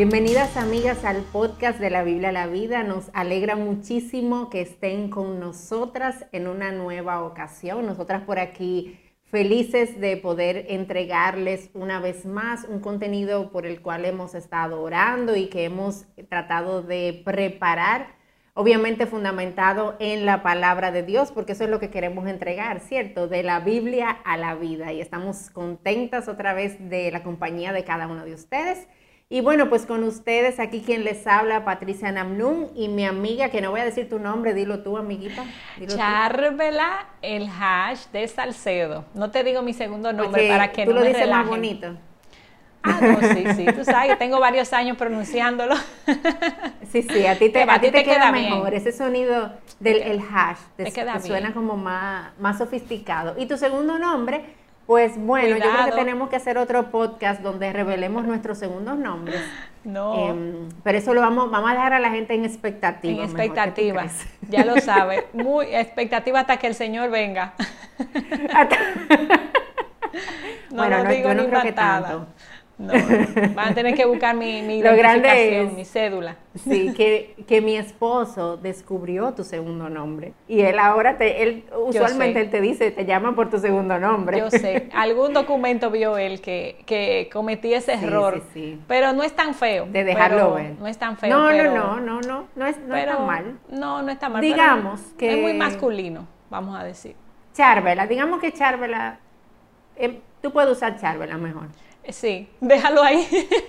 Bienvenidas amigas al podcast de la Biblia a la Vida. Nos alegra muchísimo que estén con nosotras en una nueva ocasión. Nosotras por aquí felices de poder entregarles una vez más un contenido por el cual hemos estado orando y que hemos tratado de preparar, obviamente fundamentado en la palabra de Dios, porque eso es lo que queremos entregar, ¿cierto? De la Biblia a la vida. Y estamos contentas otra vez de la compañía de cada uno de ustedes. Y bueno, pues con ustedes aquí quien les habla, Patricia Namnun y mi amiga, que no voy a decir tu nombre, dilo tú, amiguita. Charvela el hash de Salcedo. No te digo mi segundo nombre para que tú no lo me dices relajen. más bonito. Ah, no, sí, sí, tú sabes, tengo varios años pronunciándolo. Sí, sí, a ti te, A a ti te te queda, queda bien. mejor ese sonido del el hash, te, Te queda te suena bien. como más, más sofisticado. Y tu segundo nombre, pues bueno, yo creo que tenemos que hacer otro podcast donde revelemos nuestros segundos nombres. No, Em, pero eso lo vamos, vamos a dejar a la gente en expectativa. en mejor, ¿qué tú expectativa. Ya lo sabe. Muy expectativa hasta que el Señor venga. No Bueno, no, digo yo no ni creo que tanto. No, van a tener que buscar mi, mi Lo grande es- mi cédula. Sí, que, que mi esposo descubrió tu segundo nombre. Y él ahora, te, él usualmente él te dice, te llama por tu segundo nombre. Yo sé, algún documento vio él que, que cometí ese Sí, error, sí, sí. pero no es tan feo. De dejarlo ver. No es tan feo. No, pero, no, no, no, no, no es, no pero está mal. No, no está mal. pero Digamos que- Es muy masculino, vamos a decir. Charvela, digamos que Charvela, eh, tú puedes usar Charvela mejor. Sí, déjalo ahí.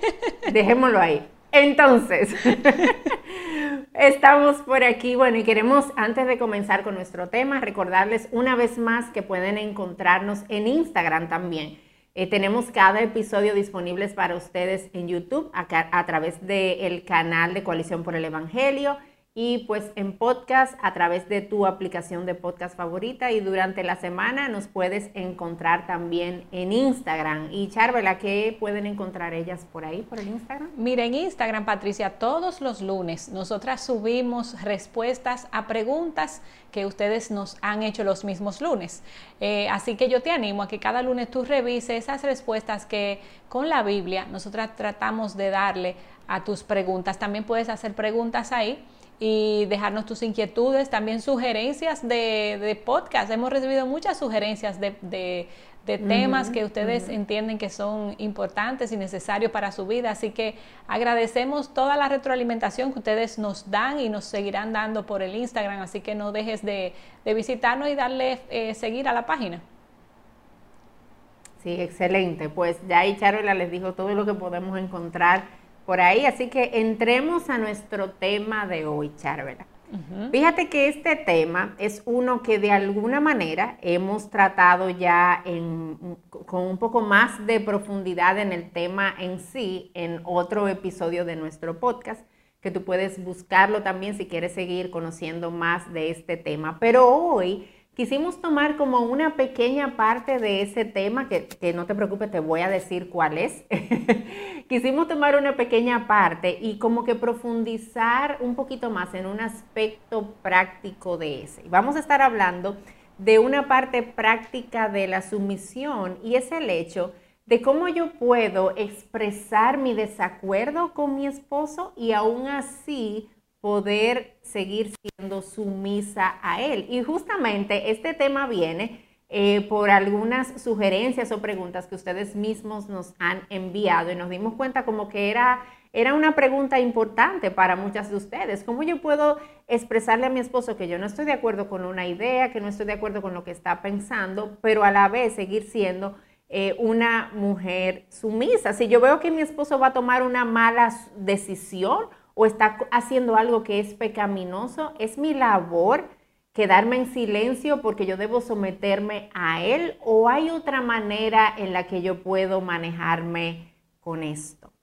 Dejémoslo ahí. Entonces, estamos por aquí, bueno, y queremos, antes de comenzar con nuestro tema, recordarles una vez más que pueden encontrarnos en Instagram también. Eh, tenemos cada episodio disponibles para ustedes en YouTube a través del canal de Coalición por el Evangelio y pues en podcast a través de tu aplicación de podcast favorita y durante la semana nos puedes encontrar también en Instagram. Y Charvela, ¿qué pueden encontrar ellas por ahí, por el Instagram? Mira, en Instagram, Patricia, todos los lunes nosotras subimos respuestas a preguntas que ustedes nos han hecho los mismos lunes. Eh, así que yo te animo a que cada lunes tú revises esas respuestas que con la Biblia nosotras tratamos de darle a tus preguntas. También puedes hacer preguntas ahí y dejarnos tus inquietudes, también sugerencias de, de podcast. Hemos recibido muchas sugerencias de, de- de temas que ustedes entienden que son importantes y necesarios para su vida. Así que agradecemos toda la retroalimentación que ustedes nos dan y nos seguirán dando por el Instagram. Así que no dejes de, de visitarnos y darle eh, seguir a la página. Sí, excelente. Pues ya ahí Charvela les dijo todo lo que podemos encontrar por ahí. Así que entremos a nuestro tema de hoy, Charvela. Fíjate que este tema es uno que de alguna manera hemos tratado ya en- con un poco más de profundidad en el tema en sí en otro episodio de nuestro podcast, que tú puedes buscarlo también si quieres seguir conociendo más de este tema. Pero hoy quisimos tomar como una pequeña parte de ese tema, que, que no te preocupes, te voy a decir cuál es. quisimos tomar una pequeña parte y como que profundizar un poquito más en un aspecto práctico de ese. Vamos a estar hablando de una parte práctica de la sumisión y es el hecho de cómo yo puedo expresar mi desacuerdo con mi esposo y aún así poder seguir siendo sumisa a él. Y justamente este tema viene eh, por algunas sugerencias o preguntas que ustedes mismos nos han enviado y nos dimos cuenta como que era, era una pregunta importante para muchas de ustedes. ¿Cómo yo puedo expresarle a mi esposo que yo no estoy de acuerdo con una idea, que no estoy de acuerdo con lo que está pensando, pero a la vez seguir siendo eh, una mujer sumisa? Si yo veo que mi esposo va a tomar una mala decisión o está haciendo algo que es pecaminoso, es mi labor quedarme en silencio porque yo debo someterme a él o hay otra manera en la que yo puedo manejarme con esto.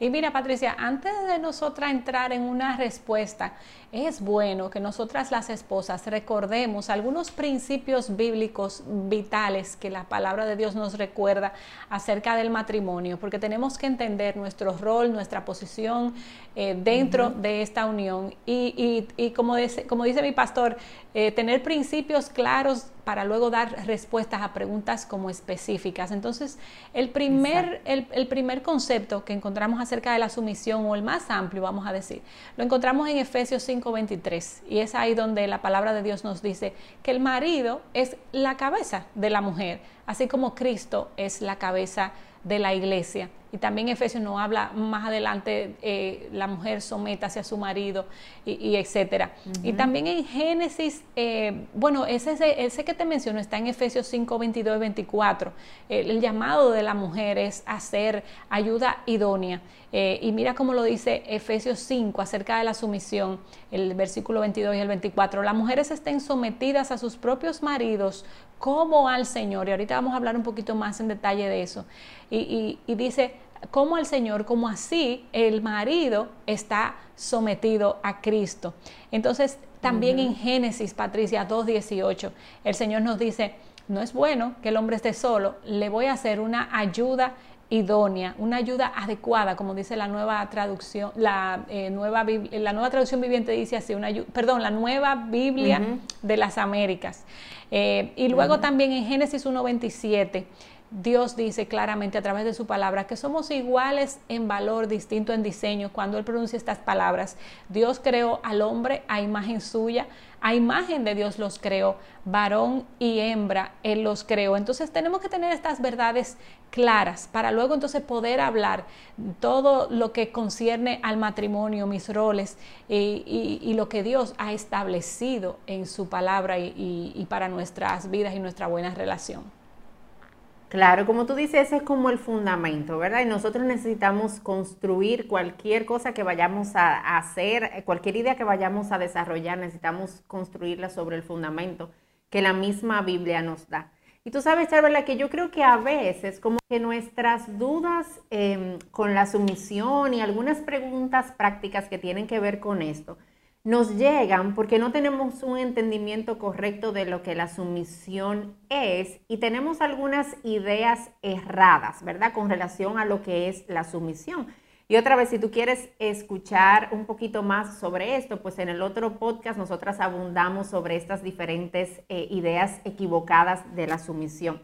Y mira, Patricia, antes de nosotras entrar en una respuesta, es bueno que nosotras las esposas recordemos algunos principios bíblicos vitales que la palabra de Dios nos recuerda acerca del matrimonio, porque tenemos que entender nuestro rol, nuestra posición eh, dentro de esta unión. Y, y- y como, dice, como dice mi pastor, eh, tener principios claros para luego dar respuestas a preguntas como específicas. Entonces, el primer, el, primer concepto que encontramos acerca de la sumisión, o el más amplio, vamos a decir, lo encontramos en Efesios 5:23, y es ahí donde la palabra de Dios nos dice que el marido es la cabeza de la mujer, así como Cristo es la cabeza de la iglesia. Y también Efesios nos habla más adelante, eh, la mujer someta hacia su marido y, etcétera. Y también en Génesis, eh, bueno, ese, ese que te menciono está en Efesios 5, 22 y 24. el llamado de la mujer es hacer ayuda idónea. Eh, y mira cómo lo dice Efesios 5 acerca de la sumisión, el versículo 22 y el 24. Las mujeres estén sometidas a sus propios maridos como al Señor. Y ahorita vamos a hablar un poquito más en detalle de eso. y dice, como el Señor, como así el marido está sometido a Cristo. Entonces, también en Génesis, Patricia 2.18, el Señor nos dice, no es bueno que el hombre esté solo, le voy a hacer una ayuda idónea, una ayuda adecuada, como dice la nueva traducción, la, eh, nueva, la nueva traducción viviente dice así, una, perdón, la nueva Biblia de las Américas. Eh, y luego también en Génesis 1.27 Dios dice claramente a través de su palabra que somos iguales en valor, distinto en diseño. Cuando Él pronuncia estas palabras, Dios creó al hombre a imagen suya, a imagen de Dios los creó, varón y hembra, Él los creó. Entonces tenemos que tener estas verdades claras para luego entonces poder hablar todo lo que concierne al matrimonio, mis roles y, lo que Dios ha establecido en su palabra y para nuestras vidas y nuestra buena relación. Claro, como tú dices, ese es como el fundamento, ¿verdad? Y nosotros necesitamos construir cualquier cosa que vayamos a, hacer, cualquier idea que vayamos a desarrollar, necesitamos construirla sobre el fundamento que la misma Biblia nos da. Y tú sabes, Charla, que yo creo que a veces como que nuestras dudas em, con la sumisión y algunas preguntas prácticas que tienen que ver con esto, nos llegan porque no tenemos un entendimiento correcto de lo que la sumisión es y tenemos algunas ideas erradas, ¿verdad? Con relación a lo que es la sumisión. Y otra vez, si tú quieres escuchar un poquito más sobre esto, pues en el otro podcast nosotras abundamos sobre estas diferentes eh, ideas equivocadas de la sumisión.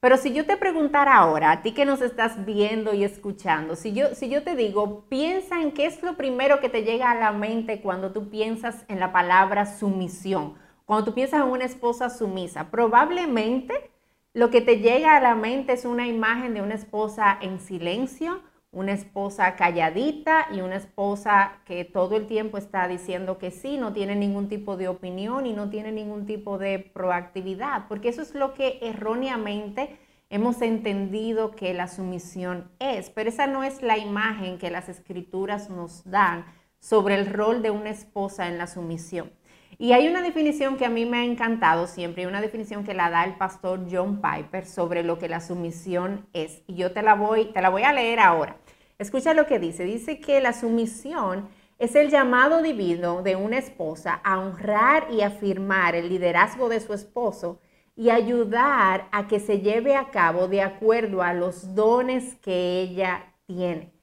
Pero si yo te preguntara ahora, a ti que nos estás viendo y escuchando, si yo, si yo te digo, piensa en qué es lo primero que te llega a la mente cuando tú piensas en la palabra sumisión, cuando tú piensas en una esposa sumisa, probablemente lo que te llega a la mente es una imagen de una esposa en silencio, una esposa calladita y una esposa que todo el tiempo está diciendo que sí, no tiene ningún tipo de opinión y no tiene ningún tipo de proactividad, porque eso es lo que erróneamente hemos entendido que la sumisión es, pero esa no es la imagen que las escrituras nos dan sobre el rol de una esposa en la sumisión. Y hay una definición que a mí me ha encantado siempre, una definición que la da el pastor John Piper sobre lo que la sumisión es. Y yo te la voy, te la voy a leer ahora. Escucha lo que dice. Dice que la sumisión es el llamado divino de una esposa a honrar y afirmar el liderazgo de su esposo y ayudar a que se lleve a cabo de acuerdo a los dones que ella tiene.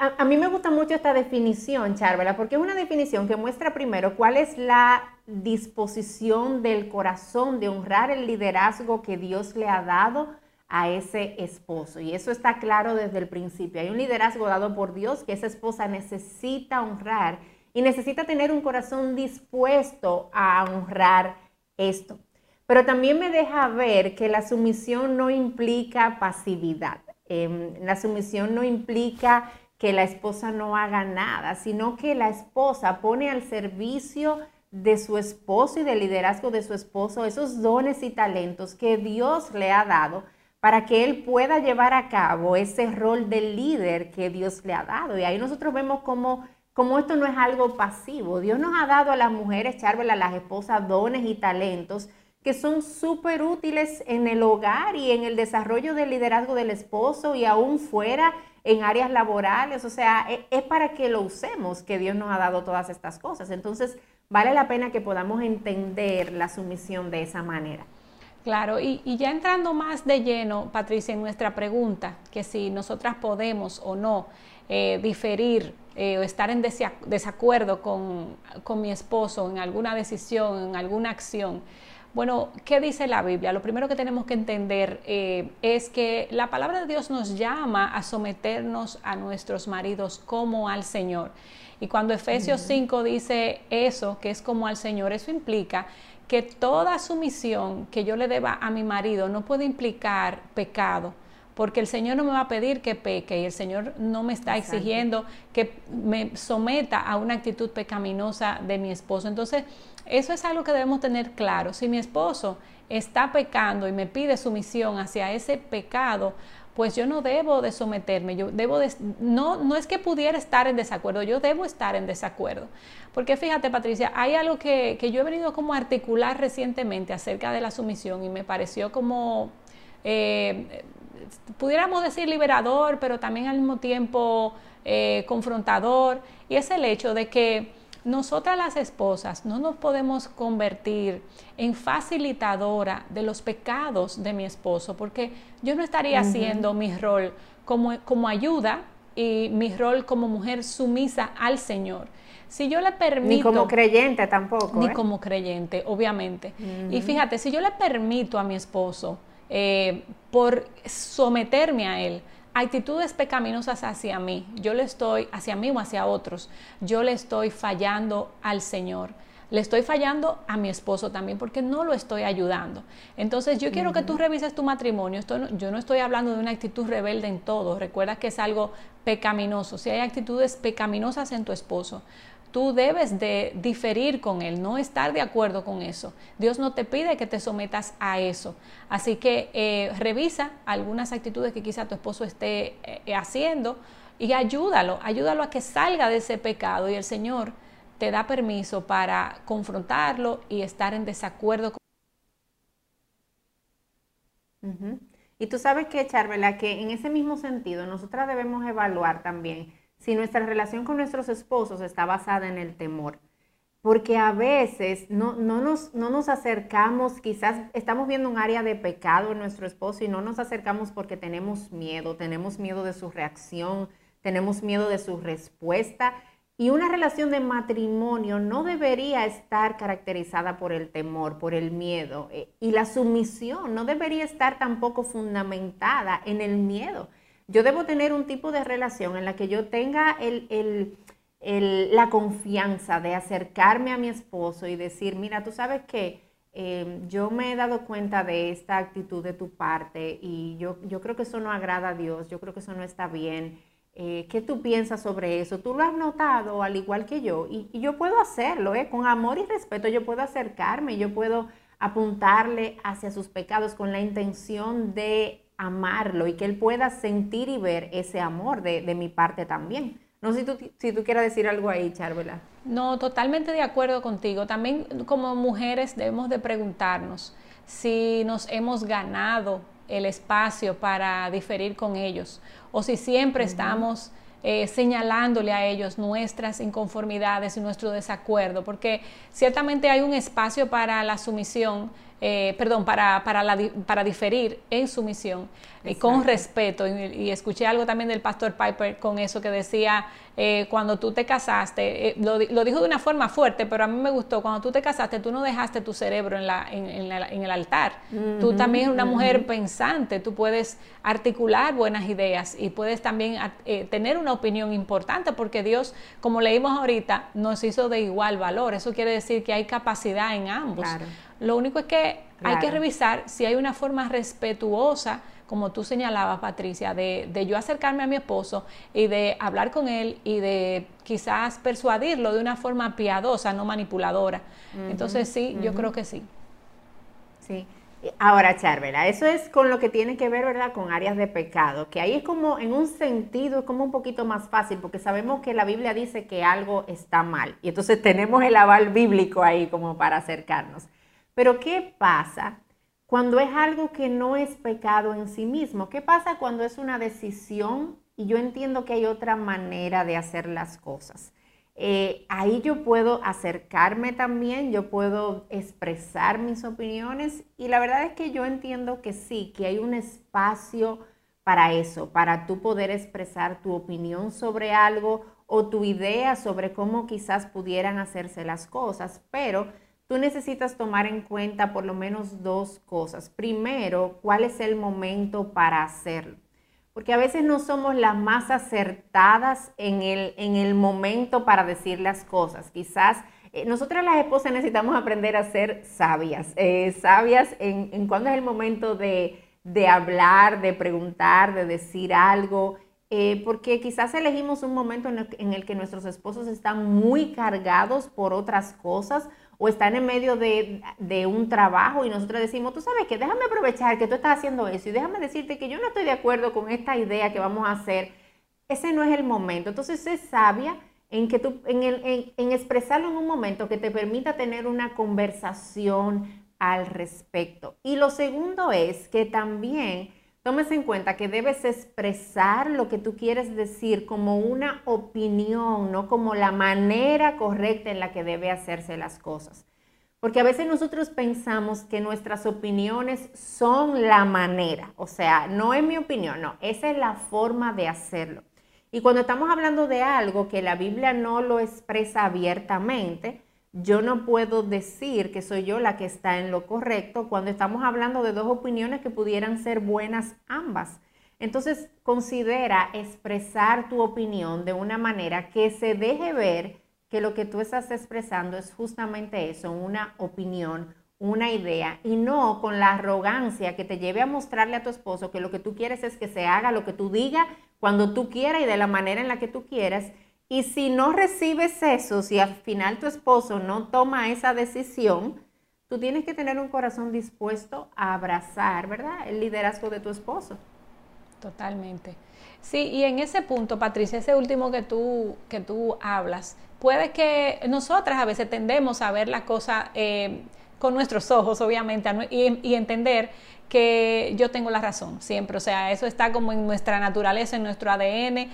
A, mí me gusta mucho esta definición, Charvela, porque es una definición que muestra primero cuál es la disposición del corazón de honrar el liderazgo que Dios le ha dado a ese esposo. Y eso está claro desde el principio. Hay un liderazgo dado por Dios que esa esposa necesita honrar y necesita tener un corazón dispuesto a honrar esto. Pero también me deja ver que la sumisión no implica pasividad. Em, la sumisión no implica que la esposa no haga nada, sino que la esposa pone al servicio de su esposo y del liderazgo de su esposo esos dones y talentos que Dios le ha dado para que él pueda llevar a cabo ese rol de líder que Dios le ha dado. Y ahí nosotros vemos cómo, esto no es algo pasivo. Dios nos ha dado a las mujeres, Charvel, a las esposas, dones y talentos que son súper útiles en el hogar y en el desarrollo del liderazgo del esposo y aún fuera en áreas laborales, o sea, e, es, para que lo usemos que Dios nos ha dado todas estas cosas. Entonces, vale la pena que podamos entender la sumisión de esa manera. Claro, y, ya entrando más de lleno, Patricia, en nuestra pregunta, que si nosotras podemos o no eh, diferir eh, o estar en desacuerdo con, con mi esposo en alguna decisión, en alguna acción, Bueno, ¿qué dice la Biblia? Lo primero que tenemos que entender eh, es que la palabra de Dios nos llama a someternos a nuestros maridos como al Señor. Y cuando Efesios 5 dice eso, que es como al Señor, eso implica que toda sumisión que yo le deba a mi marido no puede implicar pecado porque el Señor no me va a pedir que peque y el Señor no me está exigiendo que me someta a una actitud pecaminosa de mi esposo. Entonces, eso es algo que debemos tener claro. Si mi esposo está pecando y me pide sumisión hacia ese pecado, pues yo no debo de someterme, yo debo de, no, no es que pudiera estar en desacuerdo, yo debo estar en desacuerdo. Porque fíjate, Patricia, hay algo que, que yo he venido como a articular recientemente acerca de la sumisión y me pareció como eh, pudiéramos decir liberador, pero también al mismo tiempo eh, confrontador, y es el hecho de que nosotras las esposas no nos podemos convertir en facilitadora de los pecados de mi esposo, porque yo no estaría haciendo mi rol como, como ayuda y mi rol como mujer sumisa al Señor. Si yo le permito... Ni como creyente tampoco. Ni ¿eh? como creyente, obviamente. Y fíjate, si yo le permito a mi esposo eh, por someterme a Él. Actitudes pecaminosas hacia mí, yo le estoy, hacia mí o hacia otros, yo le estoy fallando al Señor. Le estoy fallando a mi esposo también porque no lo estoy ayudando. Entonces yo quiero que tú revises tu matrimonio. yo no estoy hablando de una actitud rebelde en todo. Recuerda que es algo pecaminoso. Si hay actitudes pecaminosas en tu esposo, Tú debes de diferir con él, no estar de acuerdo con eso. Dios no te pide que te sometas a eso. Así que eh, revisa algunas actitudes que quizá tu esposo esté eh, haciendo y ayúdalo, ayúdalo a que salga de ese pecado y el Señor te da permiso para confrontarlo y estar en desacuerdo con Y tú sabes que, Charvela, que en ese mismo sentido nosotras debemos evaluar también si nuestra relación con nuestros esposos está basada en el temor. Porque a veces no, nos, no nos acercamos, quizás estamos viendo un área de pecado en nuestro esposo y no nos acercamos porque tenemos miedo, tenemos miedo de su reacción, tenemos miedo de su respuesta. Y una relación de matrimonio no debería estar caracterizada por el temor, por el miedo. Eh, y la sumisión no debería estar tampoco fundamentada en el miedo. Yo debo tener un tipo de relación en la que yo tenga la confianza de acercarme a mi esposo y decir, mira, tú sabes que em, yo me he dado cuenta de esta actitud de tu parte y yo, yo creo que eso no agrada a Dios, yo creo que eso no está bien. Eh, ¿Qué tú piensas sobre eso? Tú lo has notado al igual que yo y, yo puedo hacerlo, ¿eh? con amor y respeto, yo puedo acercarme, yo puedo apuntarle hacia sus pecados con la intención de amarlo y que él pueda sentir y ver ese amor de, mi parte también. No sé si tú, si tú quieras decir algo ahí, Charvela. No, totalmente de acuerdo contigo. También como mujeres debemos de preguntarnos si nos hemos ganado el espacio para diferir con ellos o si siempre estamos eh, señalándole a ellos nuestras inconformidades y nuestro desacuerdo, porque ciertamente hay un espacio para la sumisión, eh, perdón, para, para, la, para diferir en sumisión y con respeto. Y, escuché algo también del pastor Piper con eso que decía, eh, cuando tú te casaste, eh, lo, dijo de una forma fuerte, pero a mí me gustó, cuando tú te casaste, tú no dejaste tu cerebro en, la, en, en, el altar. tú también eres una mujer pensante, tú puedes articular buenas ideas y puedes también tener una opinión importante, porque Dios, como leímos ahorita, nos hizo de igual valor. Eso quiere decir que hay capacidad en ambos. Lo único es que hay que revisar si hay una forma respetuosa, como tú señalabas, Patricia, de, de, yo acercarme a mi esposo y de hablar con él y de quizás persuadirlo de una forma piadosa, no manipuladora. Entonces sí, yo creo que sí. Sí. Ahora, Charvela, eso es con lo que tiene que ver, ¿verdad?, con áreas de pecado, que ahí es como, en un sentido, es como un poquito más fácil, porque sabemos que la Biblia dice que algo está mal, y entonces tenemos el aval bíblico ahí como para acercarnos. Pero ¿qué pasa cuando es algo que no es pecado en sí mismo? ¿Qué pasa cuando es una decisión y yo entiendo que hay otra manera de hacer las cosas? Eh, ahí yo puedo acercarme también, yo puedo expresar mis opiniones y la verdad es que yo entiendo que sí, que hay un espacio para eso, para tú poder expresar tu opinión sobre algo o tu idea sobre cómo quizás pudieran hacerse las cosas, pero tú necesitas tomar en cuenta por lo menos dos cosas. Primero, cuál es el momento para hacerlo. Porque a veces no somos las más acertadas en el, en el momento para decir las cosas. Quizás eh, nosotras las esposas necesitamos aprender a ser sabias, eh, sabias en, en cuándo es el momento de, hablar, de preguntar, de decir algo, eh, porque quizás elegimos un momento en el, que nuestros esposos están muy cargados por otras cosas o están en medio de, un trabajo y nosotros decimos, tú sabes que déjame aprovechar que tú estás haciendo eso y déjame decirte que yo no estoy de acuerdo con esta idea que vamos a hacer. Ese no es el momento. Entonces es sabia en, que tú, en, el, en, expresarlo en un momento que te permita tener una conversación al respecto. Y lo segundo es que también tomes en cuenta que debes expresar lo que tú quieres decir como una opinión, no como la manera correcta en la que debe hacerse las cosas. Porque a veces nosotros pensamos que nuestras opiniones son la manera, o sea, no es mi opinión, no, esa es la forma de hacerlo. Y cuando estamos hablando de algo que la Biblia no lo expresa abiertamente, yo no puedo decir que soy yo la que está en lo correcto cuando estamos hablando de dos opiniones que pudieran ser buenas ambas. Entonces, considera expresar tu opinión de una manera que se deje ver que lo que tú estás expresando es justamente eso, una opinión, una idea, y no con la arrogancia que te lleve a mostrarle a tu esposo que lo que tú quieres es que se haga lo que tú digas cuando tú quieras y de la manera en la que tú quieras. Y si no recibes eso, si al final tu esposo no toma esa decisión, tú tienes que tener un corazón dispuesto a abrazar, ¿verdad? El liderazgo de tu esposo. Totalmente. Sí, y en ese punto, Patricia, ese último que tú, que tú hablas, puede que nosotras a veces tendemos a ver la cosa eh, con nuestros ojos, obviamente, y entender que yo tengo la razón siempre, o sea, eso está como en nuestra naturaleza, en nuestro ADN,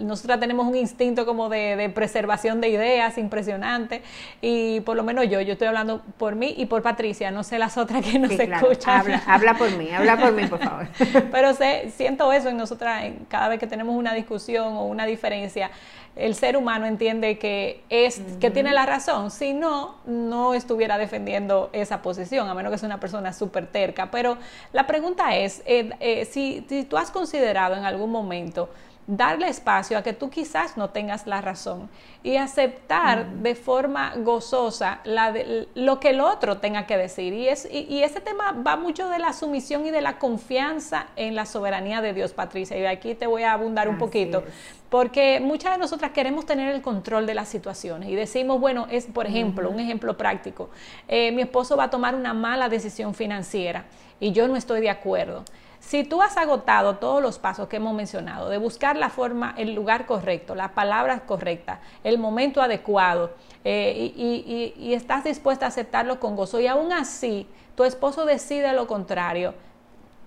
nosotros tenemos un instinto como de, preservación de ideas impresionante y por lo menos yo, yo estoy hablando por mí y por Patricia, no sé las otras que nos escuchan. Habla, habla, por mí, habla por mí, por favor. Pero sé, siento eso en nosotras, cada vez que tenemos una discusión o una diferencia, el ser humano entiende que es que tiene la razón, si no, no estuviera defendiendo esa posición, a menos que sea una persona súper terca. Pero la pregunta es, eh, eh, si, si tú has considerado en algún momento darle espacio a que tú quizás no tengas la razón y aceptar de forma gozosa la lo que el otro tenga que decir. Y, es, y, ese tema va mucho de la sumisión y de la confianza en la soberanía de Dios, Patricia. Y aquí te voy a abundar un poquito, porque muchas de nosotras queremos tener el control de las situaciones y decimos, bueno, es por ejemplo, un ejemplo práctico, eh, mi esposo va a tomar una mala decisión financiera y yo no estoy de acuerdo. Si tú has agotado todos los pasos que hemos mencionado, de buscar la forma, el lugar correcto, la palabra correcta, el momento adecuado, eh, y, y estás dispuesta a aceptarlo con gozo, y aún así tu esposo decide lo contrario,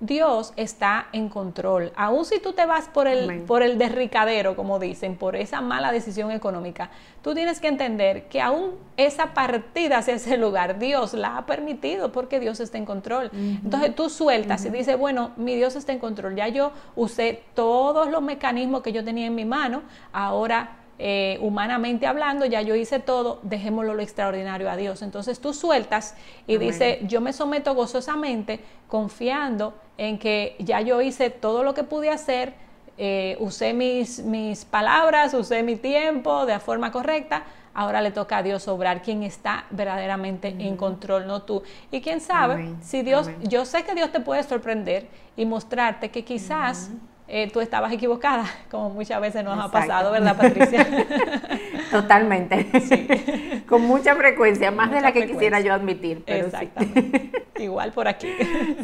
Dios está en control. Aun si tú te vas por el, por el derricadero, como dicen, por esa mala decisión económica, tú tienes que entender que aún esa partida hacia ese lugar, Dios la ha permitido porque Dios está en control. Entonces tú sueltas y dices, bueno, mi Dios está en control. Ya yo usé todos los mecanismos que yo tenía en mi mano, ahora eh, humanamente hablando, ya yo hice todo, dejémoslo lo extraordinario a Dios. Entonces tú sueltas y dice, yo me someto gozosamente, confiando en que ya yo hice todo lo que pude hacer, eh, usé mis, mis palabras, usé mi tiempo de forma correcta, ahora le toca a Dios obrar, quien está verdaderamente en control, no tú. Y quién sabe, si Dios, yo sé que Dios te puede sorprender y mostrarte que quizás eh, tú estabas equivocada, como muchas veces nos ha pasado, ¿verdad, Patricia? Totalmente. Sí. Con mucha frecuencia, más de la que quisiera yo admitir. Exactamente. Igual por aquí.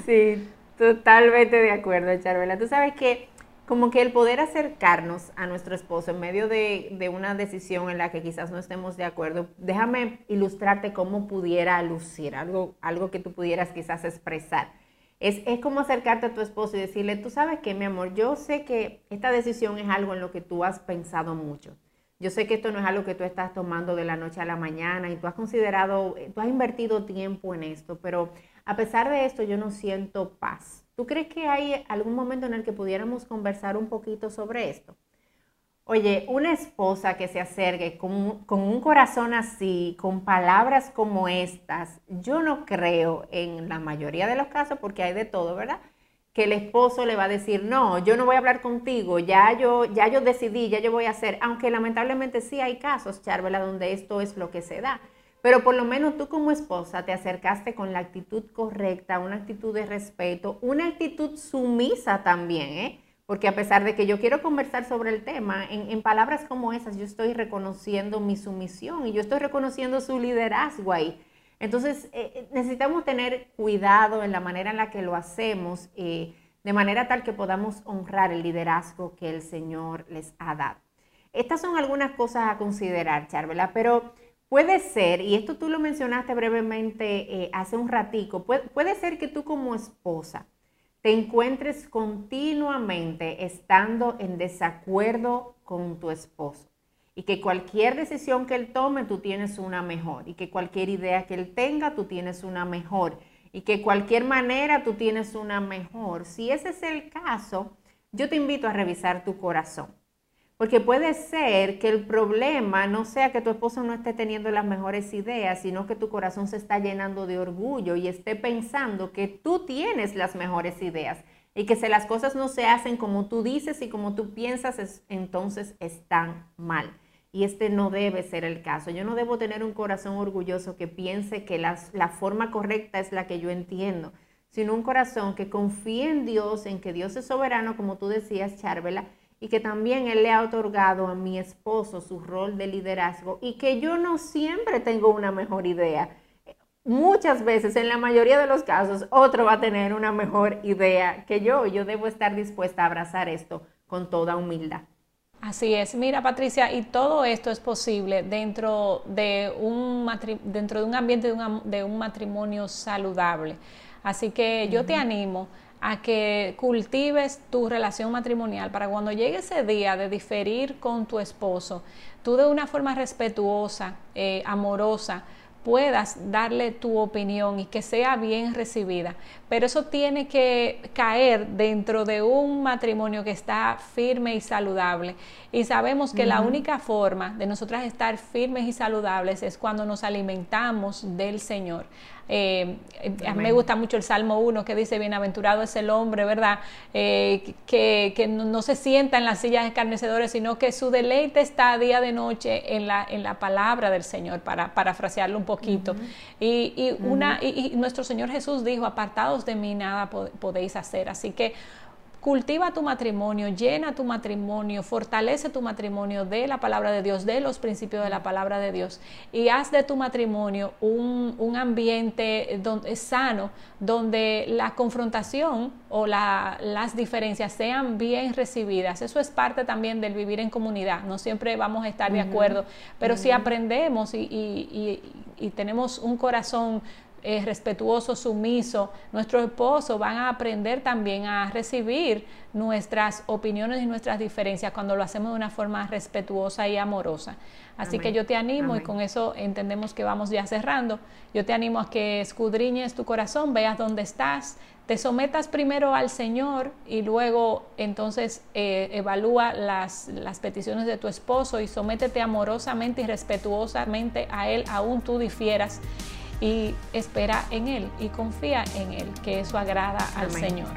Sí, totalmente de acuerdo, Charvela. Tú sabes que como que el poder acercarnos a nuestro esposo en medio de, de, una decisión en la que quizás no estemos de acuerdo, déjame ilustrarte cómo pudiera lucir, algo, algo que tú pudieras quizás expresar. Es, como acercarte a tu esposo y decirle, tú sabes qué, mi amor, yo sé que esta decisión es algo en lo que tú has pensado mucho. Yo sé que esto no es algo que tú estás tomando de la noche a la mañana y tú has considerado, tú has invertido tiempo en esto, pero a pesar de esto yo no siento paz. ¿Tú crees que hay algún momento en el que pudiéramos conversar un poquito sobre esto? Oye, una esposa que se acerque con, un corazón así, con palabras como estas, yo no creo en la mayoría de los casos, porque hay de todo, ¿verdad? Que el esposo le va a decir, no, yo no voy a hablar contigo, ya yo, ya yo decidí, ya yo voy a hacer, aunque lamentablemente sí hay casos, Charvela, donde esto es lo que se da. Pero por lo menos tú como esposa te acercaste con la actitud correcta, una actitud de respeto, una actitud sumisa también, ¿eh? Porque a pesar de que yo quiero conversar sobre el tema, en, palabras como esas yo estoy reconociendo mi sumisión y yo estoy reconociendo su liderazgo ahí. Entonces eh, eh, necesitamos tener cuidado en la manera en la que lo hacemos, eh, de manera tal que podamos honrar el liderazgo que el Señor les ha dado. Estas son algunas cosas a considerar, Charvela, pero puede ser, y esto tú lo mencionaste brevemente hace un ratico, puede ser que tú como esposa, te encuentres continuamente estando en desacuerdo con tu esposo y que cualquier decisión que él tome tú tienes una mejor y que cualquier idea que él tenga tú tienes una mejor y que cualquier manera tú tienes una mejor. Si ese es el caso, yo te invito a revisar tu corazón. Porque puede ser que el problema no sea que tu esposo no esté teniendo las mejores ideas, sino que tu corazón se está llenando de orgullo y esté pensando que tú tienes las mejores ideas y que si las cosas no se hacen como tú dices y como tú piensas, entonces están mal. Y este no debe ser el caso. Yo no debo tener un corazón orgulloso que piense que la forma correcta es la que yo entiendo, sino un corazón que confíe en Dios, en que Dios es soberano, como tú decías, Charvela, y que también Él le ha otorgado a mi esposo su rol de liderazgo y que yo no siempre tengo una mejor idea. Muchas veces, en la mayoría de los casos, otro va a tener una mejor idea que yo. Yo debo estar dispuesta a abrazar esto con toda humildad. Así es. Mira, Patricia, y todo esto es posible dentro de un, dentro de un ambiente de, un matrimonio saludable. Así que yo te animo a que cultives tu relación matrimonial para cuando llegue ese día de diferir con tu esposo, tú de una forma respetuosa, eh, amorosa, puedas darle tu opinión y que sea bien recibida. Pero eso tiene que caer dentro de un matrimonio que está firme y saludable. Y sabemos que la única forma de nosotras estar firmes y saludables es cuando nos alimentamos del Señor. Eh, a mí me gusta mucho el Salmo 1 que dice, bienaventurado es el hombre, ¿verdad? Eh, que, no, se sienta en las sillas escarnecedores, sino que su deleite está día de noche en la, en la palabra del Señor, para parafrasearlo un poquito. y, una, y, nuestro Señor Jesús dijo, apartados de mí nada podéis hacer. Así que Cultiva tu matrimonio, llena tu matrimonio, fortalece tu matrimonio de la palabra de Dios, de los principios de la palabra de Dios y haz de tu matrimonio un, ambiente donde, sano, donde la confrontación o las diferencias sean bien recibidas. Eso es parte también del vivir en comunidad. No siempre vamos a estar de acuerdo, pero si aprendemos y tenemos un corazón eh, respetuoso, sumiso, nuestros esposos van a aprender también a recibir nuestras opiniones y nuestras diferencias cuando lo hacemos de una forma respetuosa y amorosa. Así que yo te animo y con eso entendemos que vamos ya cerrando. Yo te animo a que escudriñes tu corazón, veas dónde estás, te sometas primero al Señor y luego entonces eh, evalúa las, las peticiones de tu esposo y sométete amorosamente y respetuosamente a Él, aún tú difieras y espera en Él y confía en Él, que eso agrada al Señor.